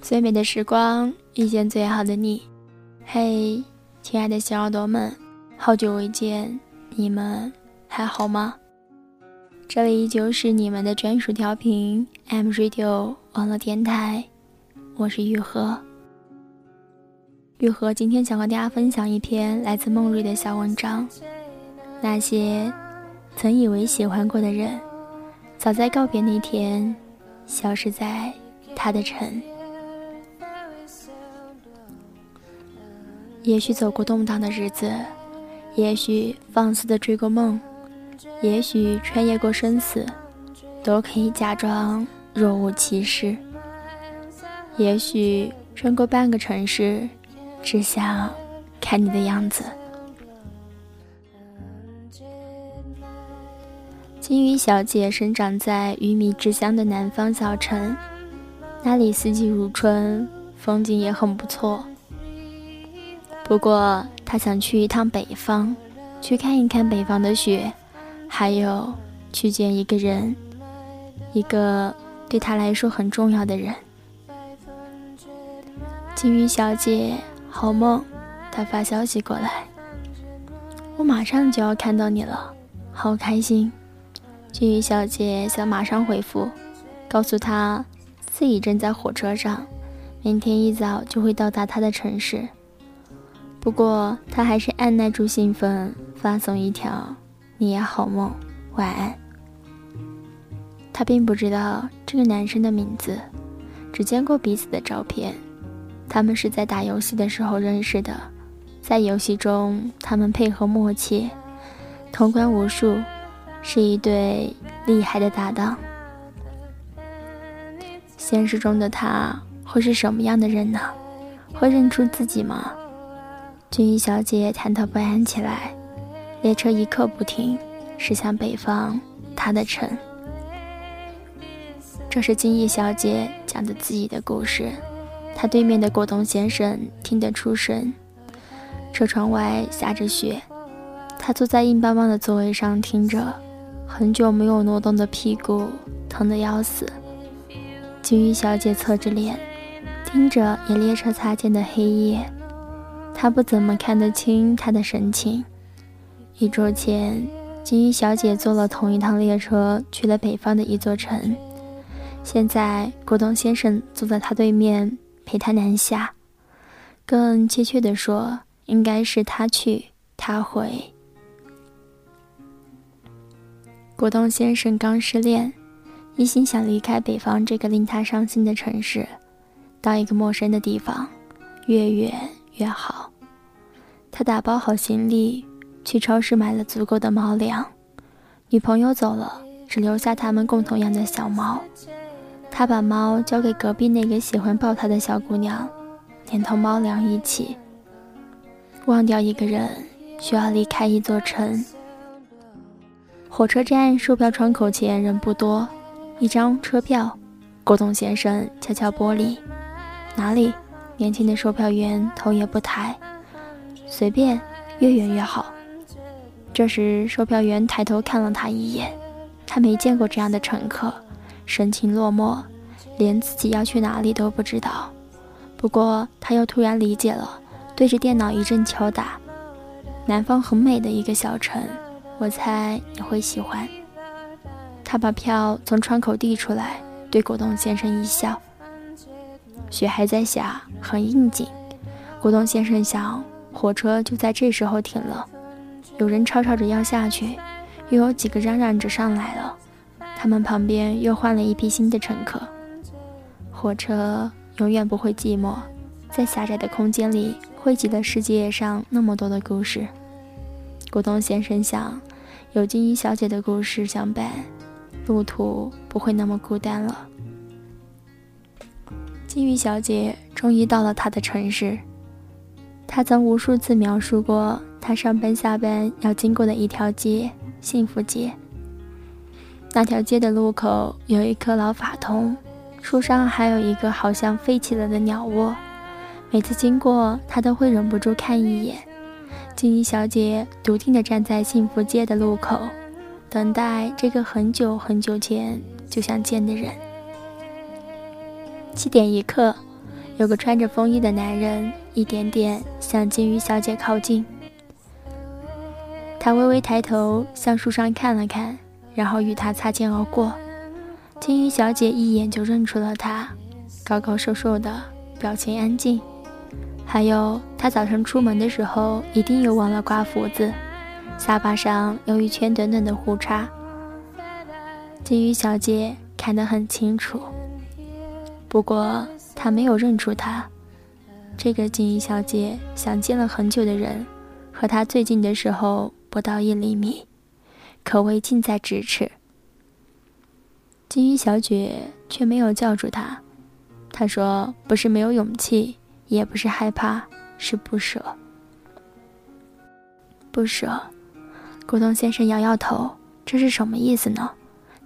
最美的时光遇见最好的你。嘿，亲爱的小耳朵们，好久未见，你们还好吗？这里依旧是你们的专属调频 M Radio 网络电台，我是玉和。玉和今天想和大家分享一篇来自梦瑞的小文章，那些曾以为喜欢过的人，早在告别那天，消失在他的城。也许走过动荡的日子，也许放肆的追过梦，也许穿越过生死，都可以假装若无其事。也许穿过半个城市，只想看你的样子。金鱼小姐生长在鱼米之乡的南方小城，那里四季如春，风景也很不错。不过，他想去一趟北方，去看一看北方的雪，还有去见一个人，一个对他来说很重要的人。金鱼小姐，好梦，他发消息过来，我马上就要看到你了，好开心。金鱼小姐想马上回复，告诉他自己正在火车上，明天一早就会到达他的城市。不过，他还是按耐住兴奋，发送一条“你也好梦，晚安”。他并不知道这个男生的名字，只见过彼此的照片。他们是在打游戏的时候认识的，在游戏中，他们配合默契，通关无数，是一对厉害的搭档。现实中的他会是什么样的人呢？会认出自己吗？金鱼小姐忐忑不安起来，列车一刻不停，驶向北方，她的城。这是金鱼小姐讲的自己的故事。她对面的果冻先生听得出神。车窗外下着雪，他坐在硬邦邦的座位上听着，很久没有挪动的屁股疼得要死。金鱼小姐侧着脸，盯着沿列车擦肩的黑夜。他不怎么看得清他的神情。一周前，金鱼小姐坐了同一趟列车去了北方的一座城。现在，果冻先生坐在他对面陪他南下。更确切的说，应该是他去，他回。果冻先生刚失恋，一心想离开北方这个令他伤心的城市，到一个陌生的地方，越远越好。他打包好行李，去超市买了足够的猫粮。女朋友走了，只留下他们共同养的小猫。他把猫交给隔壁那个喜欢抱他的小姑娘，连同猫粮一起。忘掉一个人，需要离开一座城。火车站售票窗口前人不多，一张车票。果冻先生敲敲玻璃：“哪里？”年轻的售票员头也不抬。随便，越远越好。这时，售票员抬头看了他一眼，他没见过这样的乘客，神情落寞，连自己要去哪里都不知道。不过，他又突然理解了，对着电脑一阵敲打。南方很美的一个小城，我猜你会喜欢。他把票从窗口递出来，对果冻先生一笑。雪还在下，很应景。果冻先生想。火车就在这时候停了，有人吵吵着要下去，又有几个嚷嚷着上来了。他们旁边又换了一批新的乘客。火车永远不会寂寞，在狭窄的空间里汇集了世界上那么多的故事。果冻先生想，有金鱼小姐的故事相伴，路途不会那么孤单了。金鱼小姐终于到了她的城市。他曾无数次描述过他上班下班要经过的一条街——幸福街。那条街的路口有一棵老法桐，树上还有一个好像废弃了的鸟窝。每次经过，他都会忍不住看一眼。金鱼小姐笃定地站在幸福街的路口，等待这个很久很久前就想见的人。七点一刻，有个穿着风衣的男人一点点向金鱼小姐靠近。他微微抬头向树上看了看，然后与他擦肩而过。金鱼小姐一眼就认出了他，高高瘦瘦的，表情安静。还有，他早晨出门的时候一定又忘了刮胡子，下巴上有一圈短短的胡茬。金鱼小姐看得很清楚，不过。她没有认出他，这个金鱼小姐想见了很久的人，和他最近的时候不到一厘米，可谓近在咫尺。金鱼小姐却没有叫住他，她说：“不是没有勇气，也不是害怕，是不舍。”不舍。古董先生摇摇头：“这是什么意思呢？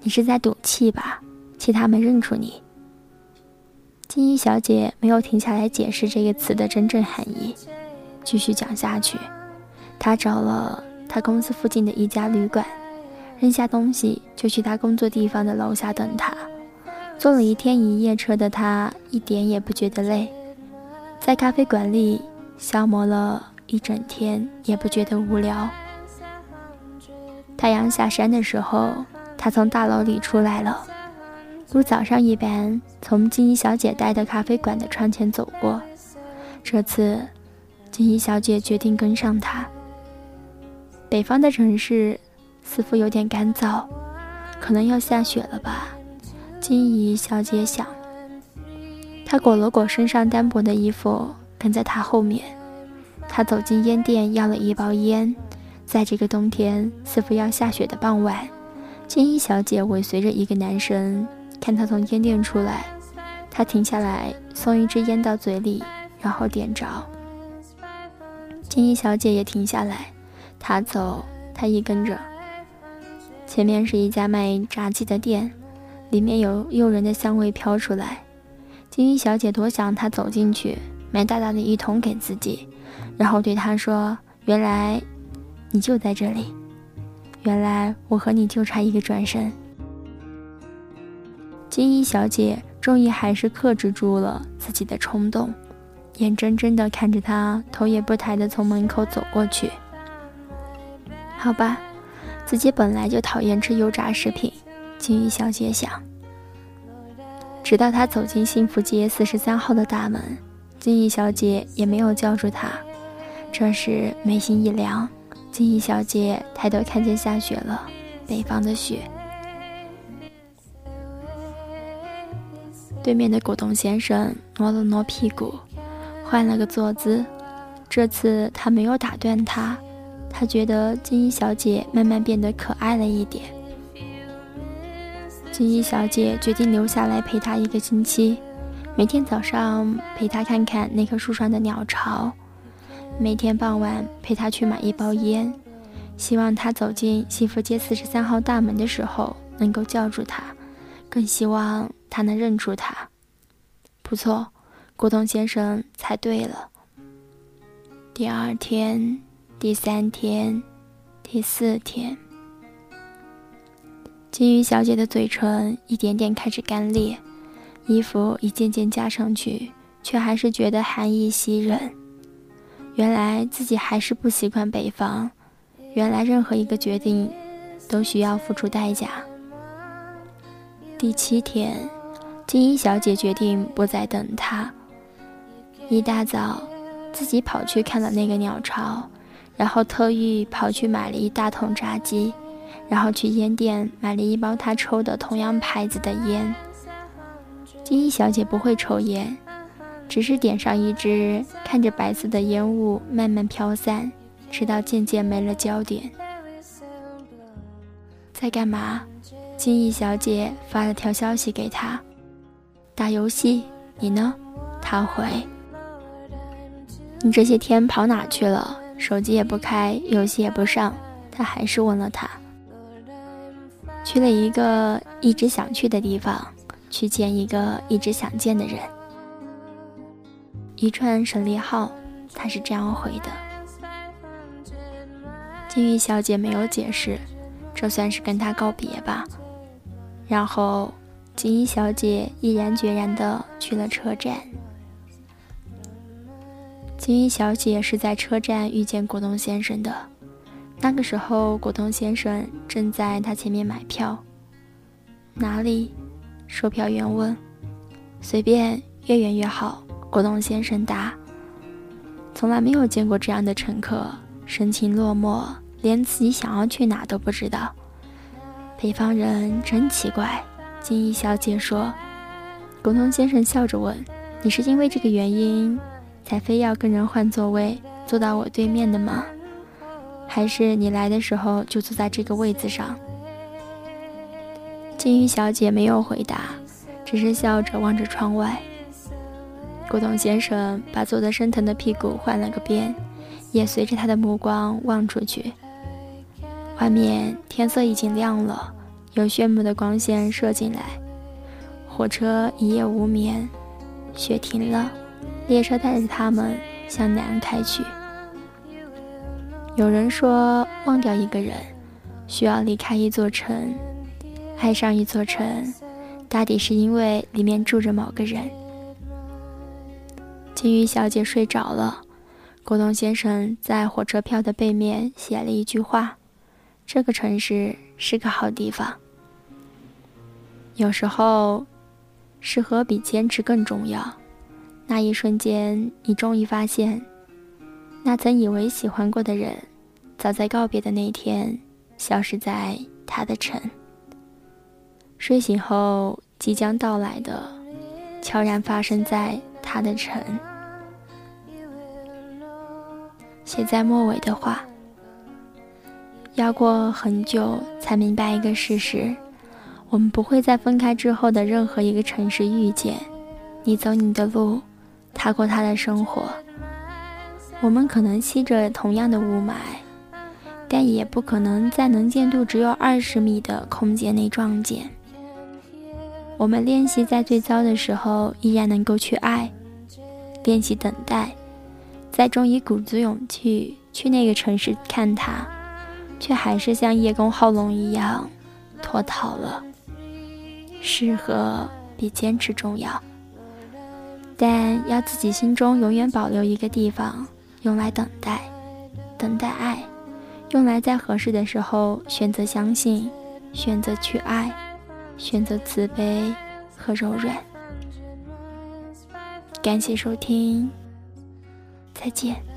你是在赌气吧？其他没认出你。”金衣小姐没有停下来解释这个词的真正含义，继续讲下去。她找了她公司附近的一家旅馆，扔下东西就去她工作地方的楼下等他。坐了一天一夜车的她一点也不觉得累，在咖啡馆里消磨了一整天也不觉得无聊。太阳下山的时候，她从大楼里出来了。如早上一般，从金怡小姐待的咖啡馆的窗前走过。这次，金怡小姐决定跟上他。北方的城市似乎有点干燥，可能要下雪了吧？金怡小姐想。她裹了裹身上单薄的衣服，跟在他后面。她走进烟店，要了一包烟。在这个冬天似乎要下雪的傍晚，金怡小姐尾随着一个男生。看他从烟店出来，他停下来送一支烟到嘴里，然后点着。金衣小姐也停下来，他走，他一跟着。前面是一家卖炸鸡的店，里面有诱人的香味飘出来。金衣小姐多想他走进去，买大大的一桶给自己，然后对他说：“原来你就在这里，原来我和你就差一个转身。”金衣小姐终于还是克制住了自己的冲动，眼睁睁地看着他头也不抬地从门口走过去。好吧，自己本来就讨厌吃油炸食品，金衣小姐想。直到他走进幸福街四十三号的大门，金衣小姐也没有叫住他。这时眉心一凉，金衣小姐抬头看见下雪了，北方的雪。对面的果冻先生挪了挪屁股，换了个坐姿。这次他没有打断他，他觉得金衣小姐慢慢变得可爱了一点。金衣小姐决定留下来陪他一个星期，每天早上陪他看看那棵树上的鸟巢，每天傍晚陪他去买一包烟，希望他走进幸福街四十三号大门的时候能够叫住他，更希望。他能认出他，不错，古董先生猜对了。第二天，第三天，第四天，金鱼小姐的嘴唇一点点开始干裂，衣服一件件加上去，却还是觉得寒意袭人。原来自己还是不习惯北方，原来任何一个决定都需要付出代价。第七天。金衣小姐决定不再等他。一大早，自己跑去看了那个鸟巢，然后特意跑去买了一大桶炸鸡，然后去烟店买了一包他抽的同样牌子的烟。金衣小姐不会抽烟，只是点上一支，看着白色的烟雾慢慢飘散，直到渐渐没了焦点。在干嘛？金衣小姐发了条消息给他。打游戏，你呢？他回。你这些天跑哪去了？手机也不开，游戏也不上。他还是问了他。去了一个一直想去的地方，去见一个一直想见的人。一串省略号，他是这样回的。金玉小姐没有解释，这算是跟他告别吧。然后。锦衣小姐毅然决然地去了车站。锦衣小姐是在车站遇见果冻先生的，那个时候果冻先生正在她前面买票。哪里？售票员问。随便，越远越好。果冻先生答。从来没有见过这样的乘客，神情落寞，连自己想要去哪都不知道。北方人真奇怪，金衣小姐说。果冻先生笑着问：“你是因为这个原因？”才非要跟人换座位，坐到我对面的吗？还是你来的时候就坐在这个位子上？金鱼小姐没有回答，只是笑着望着窗外。古董先生把坐得生疼的屁股换了个边，也随着他的目光望出去。外面天色已经亮了，有炫目的光线射进来。火车一夜无眠，雪停了。列车带着他们向南开去。有人说，忘掉一个人，需要离开一座城；爱上一座城，大抵是因为里面住着某个人。金鱼小姐睡着了，果冻先生在火车票的背面写了一句话：“这个城市是个好地方。”有时候，适合比坚持更重要。那一瞬间，你终于发现，那曾以为喜欢过的人，早在告别的那天，消失在他的城。睡醒后，即将到来的，悄然发生在他的城。写在末尾的话，要过很久才明白一个事实：我们不会在分开之后的任何一个城市遇见。你走你的路。他过他的生活，我们可能吸着同样的雾霾，但也不可能在能见度只有二十米的空间内撞见。我们练习在最糟的时候依然能够去爱，练习等待，再终以鼓足勇气去那个城市看他，却还是像叶公好龙一样脱逃了。适合比坚持重要。但要自己心中永远保留一个地方，用来等待，等待爱，用来在合适的时候选择相信，选择去爱，选择慈悲和柔软。感谢收听，再见。